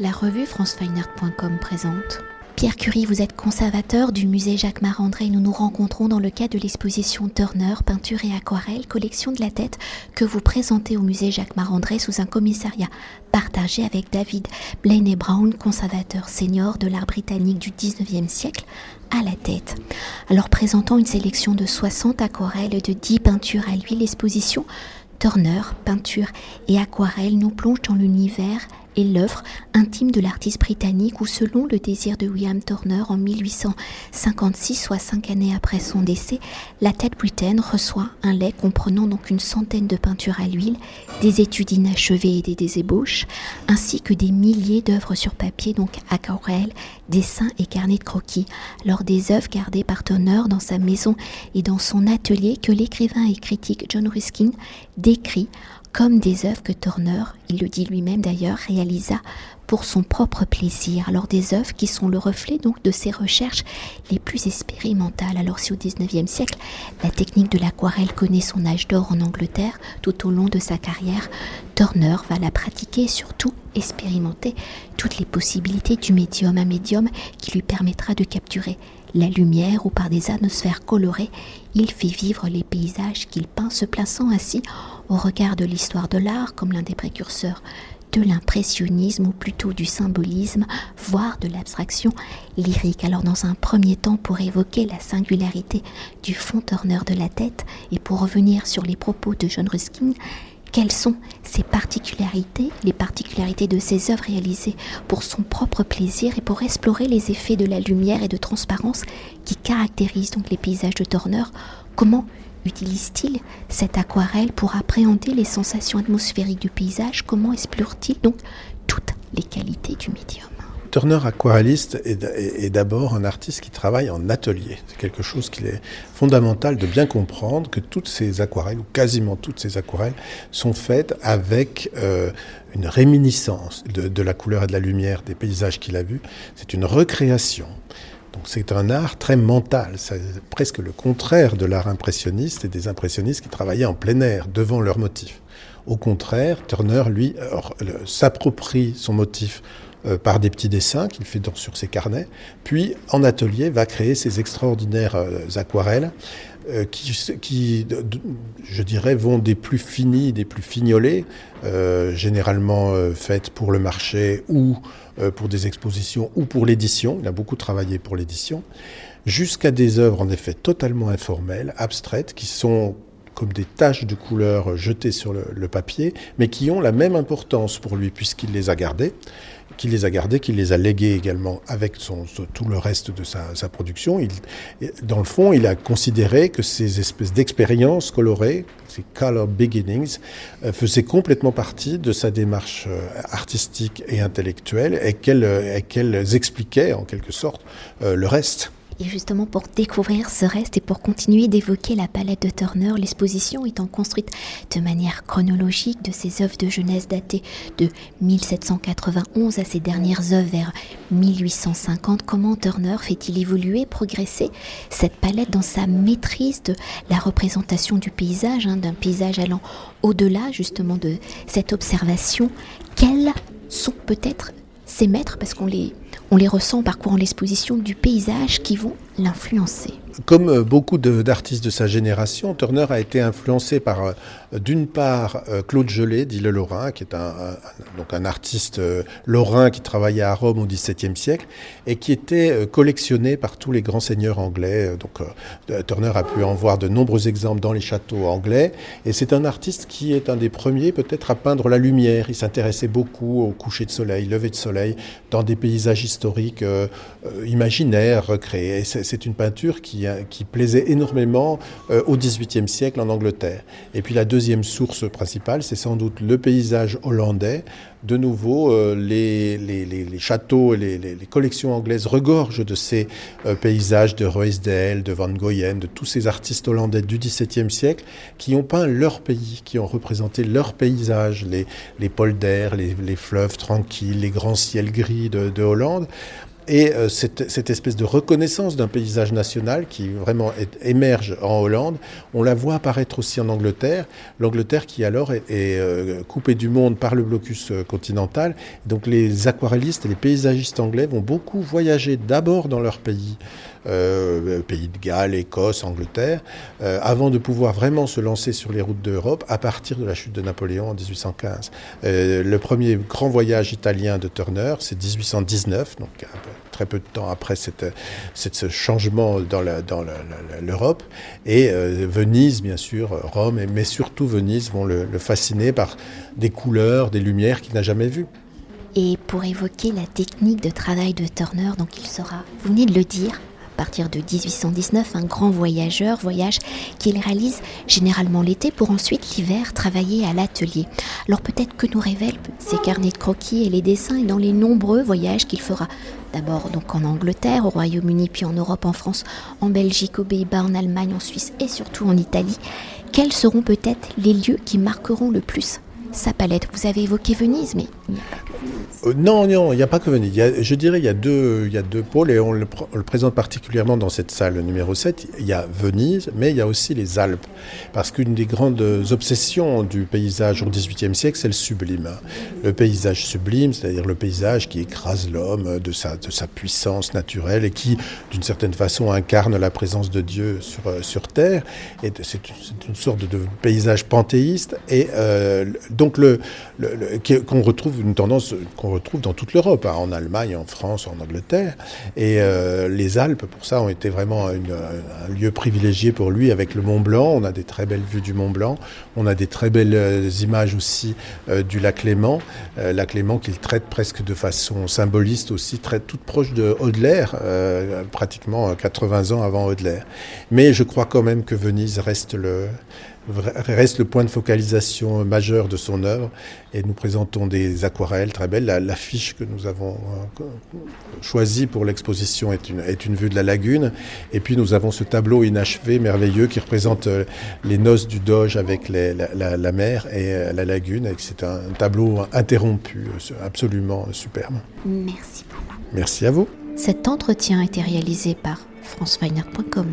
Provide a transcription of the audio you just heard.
La revue francefineart.com présente. Pierre Curie, vous êtes conservateur du musée Jacques Marandré. Nous nous rencontrons dans le cadre de l'exposition Turner, peinture et aquarelle, collection de la tête, que vous présentez au musée Jacques Marandré sous un commissariat partagé avec David Blaine Brown, conservateur senior de l'art britannique du 19e siècle, à la tête. Alors présentant une sélection de 60 aquarelles et de 10 peintures à l'huile, l'exposition Turner, peinture et aquarelle nous plonge dans l'univers et l'œuvre intime de l'artiste britannique où selon le désir de William Turner en 1856, soit cinq années après son décès, la tête britaine reçoit un lait comprenant donc une centaine de peintures à l'huile, des études inachevées et des ébauches, ainsi que des milliers d'œuvres sur papier, donc aquarelles, dessins et carnets de croquis, lors des œuvres gardées par Turner dans sa maison et dans son atelier que l'écrivain et critique John Ruskin décrit comme des œuvres que Turner, il le dit lui-même d'ailleurs, réalisa pour son propre plaisir. Alors des œuvres qui sont le reflet donc de ses recherches les plus expérimentales. Alors si au XIXe siècle, la technique de l'aquarelle connaît son âge d'or en Angleterre, tout au long de sa carrière, Turner va la pratiquer et surtout expérimenter toutes les possibilités du médium, un médium qui lui permettra de capturer la lumière ou par des atmosphères colorées, il fait vivre les paysages qu'il peint, se plaçant ainsi au regard de l'histoire de l'art comme l'un des précurseurs de l'impressionnisme ou plutôt du symbolisme, voire de l'abstraction lyrique. Alors dans un premier temps, pour évoquer la singularité du fond Turner de la tête et pour revenir sur les propos de John Ruskin, quelles sont ses particularités, les particularités de ses œuvres réalisées pour son propre plaisir et pour explorer les effets de la lumière et de transparence qui caractérisent donc les paysages de Turner? Comment utilise-t-il cette aquarelle pour appréhender les sensations atmosphériques du paysage? Comment explore-t-il donc toutes les qualités du médium? Turner aquarelliste est, d'abord un artiste qui travaille en atelier. C'est quelque chose qu'il est fondamental de bien comprendre que toutes ces aquarelles, ou quasiment toutes ces aquarelles, sont faites avec euh, une réminiscence de, la couleur et de la lumière des paysages qu'il a vus. C'est une recréation. Donc c'est un art très mental, c'est presque le contraire de l'art impressionniste et des impressionnistes qui travaillaient en plein air, devant leurs motifs. Au contraire, Turner, lui, s'approprie son motif euh, par des petits dessins qu'il fait sur ses carnets, puis en atelier va créer ces extraordinaires euh, aquarelles euh, qui, je dirais, vont des plus finis, des plus fignolés, généralement faites pour le marché ou pour des expositions ou pour l'édition. Il a beaucoup travaillé pour l'édition, jusqu'à des œuvres en effet totalement informelles, abstraites, qui sont comme des taches de couleur jetées sur le, papier, mais qui ont la même importance pour lui puisqu'il les a gardées, qu'il les a gardées, qu'il les a léguées également avec tout le reste de sa, production. Dans le fond, il a considéré que ces espèces d'expériences colorées, ces color beginnings, euh, faisaient complètement partie de sa démarche euh, artistique et intellectuelle et qu'elles expliquaient en quelque sorte euh, le reste. Et justement, pour découvrir ce reste et pour continuer d'évoquer la palette de Turner, l'exposition étant construite de manière chronologique de ses œuvres de jeunesse datées de 1791 à ses dernières œuvres vers 1850, comment Turner fait-il évoluer, progresser cette palette dans sa maîtrise de la représentation du paysage, hein, d'un paysage allant au-delà justement de cette observation? Quels sont peut-être ces maîtres, parce qu'on les on les ressent en parcourant l'exposition du paysage qui vont l'influencer. Comme euh, beaucoup d'artistes de, sa génération, Turner a été influencé par, euh, d'une part, euh, Claude Gelé, dit le Lorrain, qui est un, donc un artiste lorrain qui travaillait à Rome au XVIIe siècle et qui était collectionné par tous les grands seigneurs anglais. Donc, Turner a pu en voir de nombreux exemples dans les châteaux anglais. Et c'est un artiste qui est un des premiers, peut-être, à peindre la lumière. Il s'intéressait beaucoup au coucher de soleil, lever de soleil, dans des paysages historiques imaginaires recréés c'est une peinture qui, qui plaisait énormément euh, au XVIIIe siècle en Angleterre. Et puis la deuxième source principale, c'est sans doute le paysage hollandais. De nouveau, euh, les, châteaux et les, collections anglaises regorgent de ces euh, paysages de Ruysdael, de Van Goyen, de tous ces artistes hollandais du XVIIe siècle qui ont peint leur pays, qui ont représenté leur paysage, les, polders, les, fleuves tranquilles, les grands ciels gris de Hollande. Et euh, cette, cette, espèce de reconnaissance d'un paysage national qui vraiment émerge en Hollande, on la voit apparaître aussi en Angleterre. L'Angleterre qui alors est, est euh, coupée du monde par le blocus euh, continental. Donc les aquarellistes et les paysagistes anglais vont beaucoup voyager d'abord dans leur pays euh, pays de Galles, Écosse, Angleterre, euh, avant de pouvoir vraiment se lancer sur les routes d'Europe à partir de la chute de Napoléon en 1815. Euh, le premier grand voyage italien de Turner, c'est 1819, donc très peu de temps après cette, ce changement dans l'Europe. Et Venise, bien sûr, Rome, mais surtout Venise vont le, le fasciner par des couleurs, des lumières qu'il n'a jamais vues. Et pour évoquer la technique de travail de Turner, donc il sera, vous venez de le dire, partir de 1819 un grand voyageur, voyage qu'il réalise généralement l'été pour ensuite l'hiver travailler à l'atelier. Alors peut-être que nous révèlent ses carnets de croquis et les dessins et dans les nombreux voyages qu'il fera. D'abord donc en Angleterre, au Royaume-Uni, puis en Europe, en France, en Belgique, aux Pays-Bas, en Allemagne, en Suisse et surtout en Italie. Quels seront peut-être les lieux qui marqueront le plus sa palette Vous avez évoqué Venise, mais euh, non, non, il n'y a pas que Venise. je dirais il y, a deux, il y a deux pôles et on le, présente particulièrement dans cette salle numéro 7. Il y a Venise, mais il y a aussi les Alpes. Parce qu'une des grandes obsessions du paysage au XVIIIe siècle, c'est le sublime. Le paysage sublime, c'est-à-dire le paysage qui écrase l'homme de sa, de sa puissance naturelle et qui, d'une certaine façon, incarne la présence de Dieu sur, euh, sur Terre. Et c'est une, une, sorte de paysage panthéiste. Et euh, donc, qu'on retrouve une tendance qu'on retrouve dans toute l'Europe, hein, en Allemagne, en France, en Angleterre. Et euh, les Alpes, pour ça, ont été vraiment un lieu privilégié pour lui avec le Mont Blanc. On a des très belles vues du Mont Blanc. On a des très belles euh, images aussi euh, du lac Léman. Lac Léman qu'il traite presque de façon symboliste aussi, très, toute proche de Audelaire, pratiquement 80 ans avant Audelaire. Mais je crois quand même que Venise reste le reste le point de focalisation majeur de son œuvre et nous présentons des aquarelles très belles. L'affiche que nous avons euh, choisie pour l'exposition est une, est une vue de la lagune et puis nous avons ce tableau inachevé merveilleux qui représente euh, les noces du Doge avec les, la, la, la, mer et euh, la lagune. C'est un tableau interrompu, absolument superbe. Merci beaucoup. Merci à vous. Cet entretien a été réalisé par franceweiner.com.